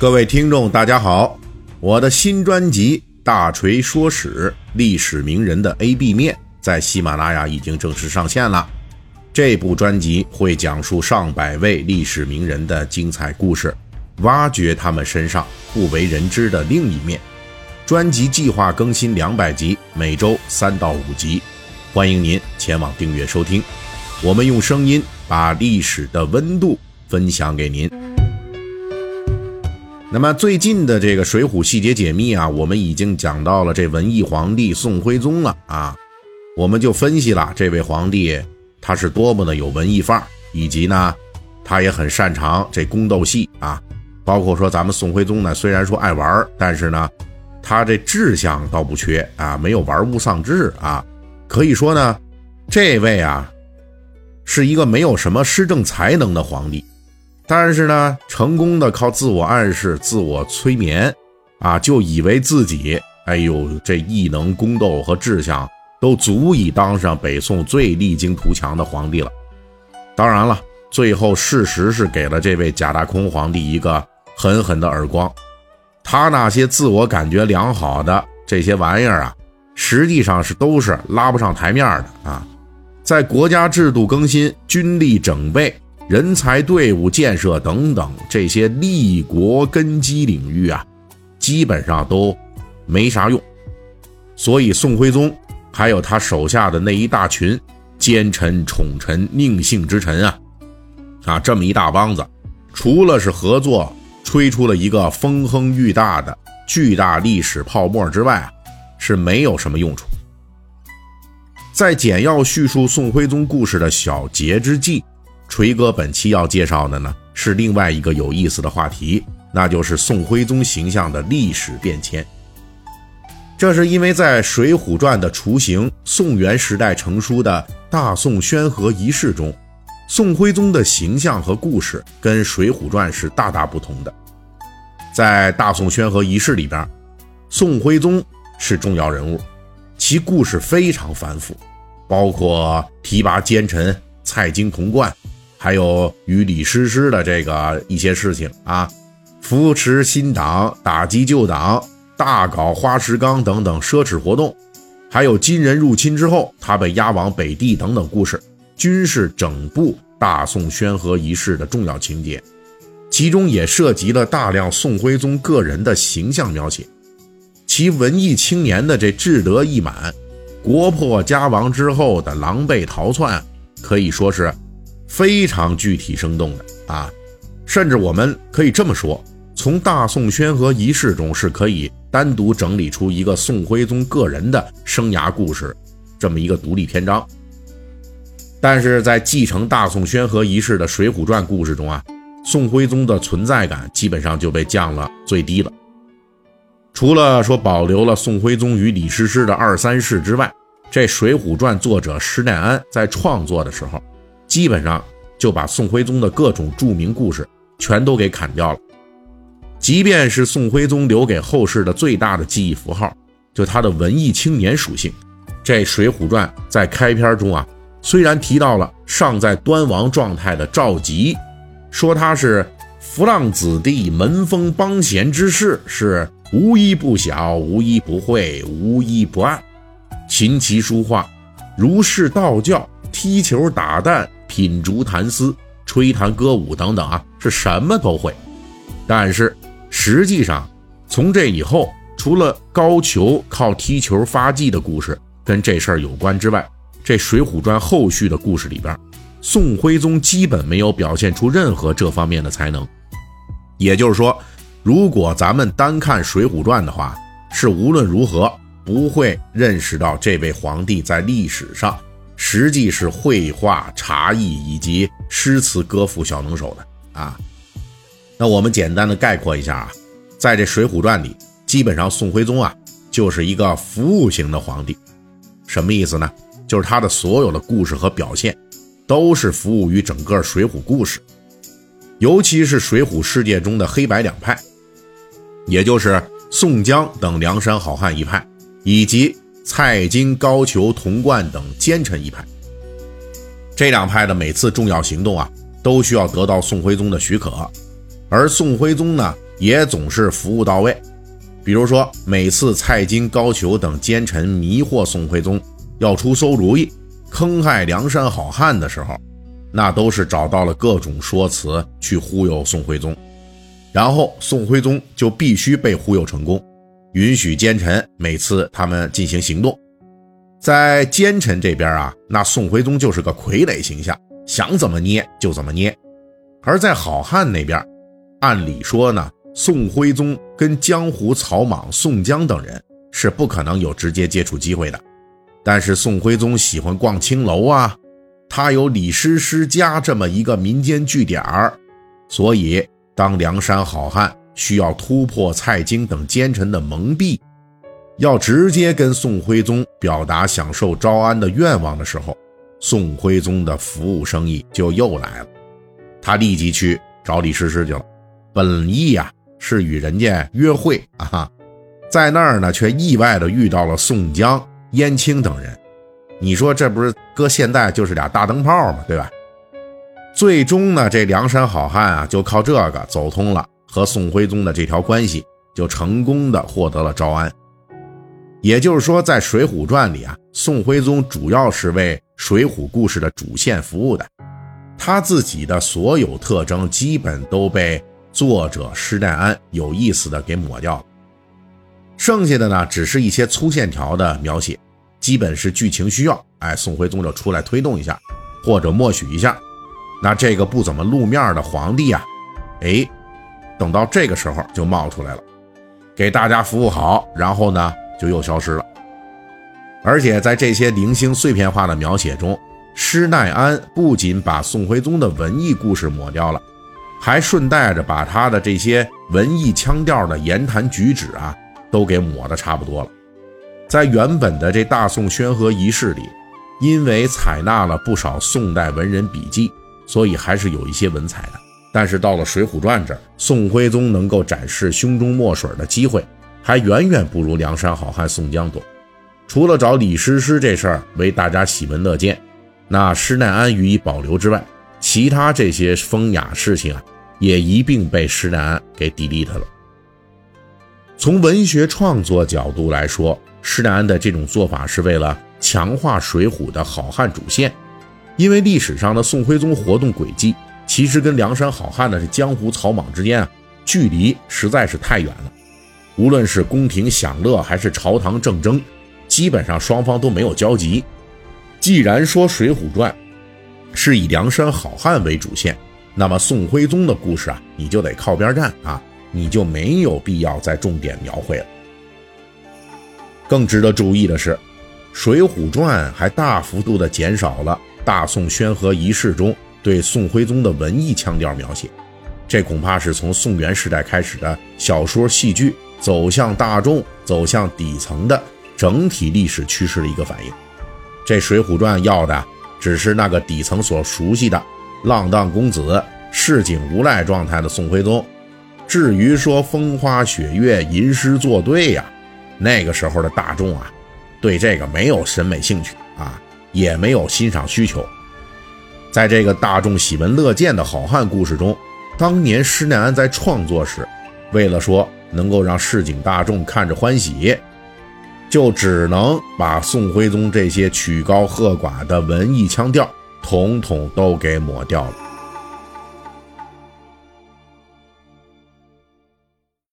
各位听众，大家好！我的新专辑《大锤说史：历史名人的 A B 面》在喜马拉雅已经正式上线了。这部专辑会讲述上百位历史名人的精彩故事，挖掘他们身上不为人知的另一面。专辑计划更新两百集，每周三到五集，欢迎您前往订阅收听。我们用声音把历史的温度分享给您。那么最近的这个《水浒细节解密》啊，我们已经讲到了这文艺皇帝宋徽宗了啊，我们就分析了这位皇帝他是多么的有文艺范儿，以及呢，他也很擅长这宫斗戏啊，包括说咱们宋徽宗呢，虽然说爱玩，但是呢，他这志向倒不缺啊，没有玩物丧志啊，可以说呢，这位啊，是一个没有什么施政才能的皇帝。但是呢，成功的靠自我暗示、自我催眠，啊，就以为自己，哎呦，这异能、宫斗和志向都足以当上北宋最励精图强的皇帝了。当然了，最后事实是给了这位假大空皇帝一个狠狠的耳光。他那些自我感觉良好的这些玩意儿啊，实际上是都是拉不上台面的啊。在国家制度更新、军力整备。人才、队伍建设等等这些立国根基领域啊，基本上都没啥用。所以宋徽宗还有他手下的那一大群奸臣、宠臣、佞幸之臣啊，啊，这么一大帮子，除了是合作吹出了一个风亨裕大的巨大历史泡沫之外啊，是没有什么用处。在简要叙述宋徽宗故事的小结之际。锤哥本期要介绍的呢，是另外一个有意思的话题，那就是宋徽宗形象的历史变迁。这是因为在《水浒传》的雏形宋元时代成书的大宋宣和仪式中，宋徽宗的形象和故事跟《水浒传》是大大不同的。在大宋宣和仪式里边，宋徽宗是重要人物，其故事非常繁复，包括提拔奸臣、蔡京童贯。还有与李师师的这个一些事情啊，扶持新党、打击旧党、大搞花石纲等等奢侈活动，还有金人入侵之后他被押往北地等等故事，均是整部大宋宣和仪式的重要情节。其中也涉及了大量宋徽宗个人的形象描写，其文艺青年的这志得意满，国破家亡之后的狼狈逃窜，可以说是。非常具体生动的啊，甚至我们可以这么说，从大宋宣和仪式中是可以单独整理出一个宋徽宗个人的生涯故事，这么一个独立篇章。但是在继承大宋宣和仪式的《水浒传》故事中啊，宋徽宗的存在感基本上就被降了最低了。除了说保留了宋徽宗与李师师的二三事之外，这《水浒传》作者施耐庵在创作的时候。基本上就把宋徽宗的各种著名故事全都给砍掉了，即便是宋徽宗留给后世的最大的记忆符号，就他的文艺青年属性。这《水浒传》在开篇中啊，虽然提到了尚在端王状态的赵佶，说他是浮浪子弟、门风帮闲之士，是无一不晓、无一不会、无一不爱，琴棋书画、儒释道教、踢球打蛋。品竹弹丝、吹弹歌舞等等啊，是什么都会。但是实际上，从这以后，除了高俅靠踢球发迹的故事跟这事儿有关之外，这《水浒传》后续的故事里边，宋徽宗基本没有表现出任何这方面的才能。也就是说，如果咱们单看《水浒传》的话，是无论如何不会认识到这位皇帝在历史上。实际是绘画、茶艺以及诗词歌赋小能手的啊。那我们简单的概括一下啊，在这《水浒传》里，基本上宋徽宗啊就是一个服务型的皇帝。什么意思呢？就是他的所有的故事和表现，都是服务于整个水浒故事，尤其是水浒世界中的黑白两派，也就是宋江等梁山好汉一派，以及。蔡京、高俅、童贯等奸臣一派，这两派的每次重要行动啊，都需要得到宋徽宗的许可，而宋徽宗呢，也总是服务到位。比如说，每次蔡京、高俅等奸臣迷惑宋徽宗要出馊主意、坑害梁山好汉的时候，那都是找到了各种说辞去忽悠宋徽宗，然后宋徽宗就必须被忽悠成功，允许奸臣每次他们进行行动。在奸臣这边啊，那宋徽宗就是个傀儡形象，想怎么捏就怎么捏；而在好汉那边，按理说呢。宋徽宗跟江湖草莽宋江等人是不可能有直接接触机会的，但是宋徽宗喜欢逛青楼啊，他有李师师家这么一个民间据点儿，所以当梁山好汉需要突破蔡京等奸臣的蒙蔽，要直接跟宋徽宗表达享受招安的愿望的时候，宋徽宗的服务生意就又来了，他立即去找李师师去了，本意呀。是与人家约会啊，在那儿呢，却意外的遇到了宋江、燕青等人。你说这不是搁现在就是俩大灯泡吗？对吧？最终呢，这梁山好汉啊，就靠这个走通了和宋徽宗的这条关系，就成功的获得了招安。也就是说，在《水浒传》里啊，宋徽宗主要是为水浒故事的主线服务的，他自己的所有特征基本都被。作者施耐庵有意思的给抹掉了，剩下的呢只是一些粗线条的描写，基本是剧情需要，哎，宋徽宗就出来推动一下，或者默许一下。那这个不怎么露面的皇帝啊，哎，等到这个时候就冒出来了，给大家服务好，然后呢就又消失了。而且在这些零星碎片化的描写中，施耐庵不仅把宋徽宗的文艺故事抹掉了。还顺带着把他的这些文艺腔调的言谈举止啊，都给抹得差不多了。在原本的这大宋宣和仪式里，因为采纳了不少宋代文人笔记，所以还是有一些文采的。但是到了《水浒传》这儿，宋徽宗能够展示胸中墨水的机会，还远远不如梁山好汉宋江多。除了找李师师这事儿为大家喜闻乐见，那施耐庵予以保留之外。其他这些风雅事情啊，也一并被施耐庵给 delete 了。从文学创作角度来说，施耐庵的这种做法是为了强化《水浒》的好汉主线，因为历史上的宋徽宗活动轨迹，其实跟梁山好汉的这江湖草莽之间啊，距离实在是太远了。无论是宫廷享乐还是朝堂政争，基本上双方都没有交集。既然说《水浒传》，是以梁山好汉为主线，那么宋徽宗的故事啊，你就得靠边站啊，你就没有必要再重点描绘了。更值得注意的是，《水浒传》还大幅度的减少了大宋宣和仪式中对宋徽宗的文艺腔调描写，这恐怕是从宋元时代开始的小说戏剧走向大众、走向底层的整体历史趋势的一个反应。这《水浒传》要的。只是那个底层所熟悉的浪荡公子、市井无赖状态的宋徽宗。至于说风花雪月、吟诗作对呀，那个时候的大众啊，对这个没有审美兴趣啊，也没有欣赏需求。在这个大众喜闻乐见的好汉故事中，当年施耐庵在创作时，为了说能够让市井大众看着欢喜。就只能把宋徽宗这些曲高和寡的文艺腔调，统统都给抹掉了。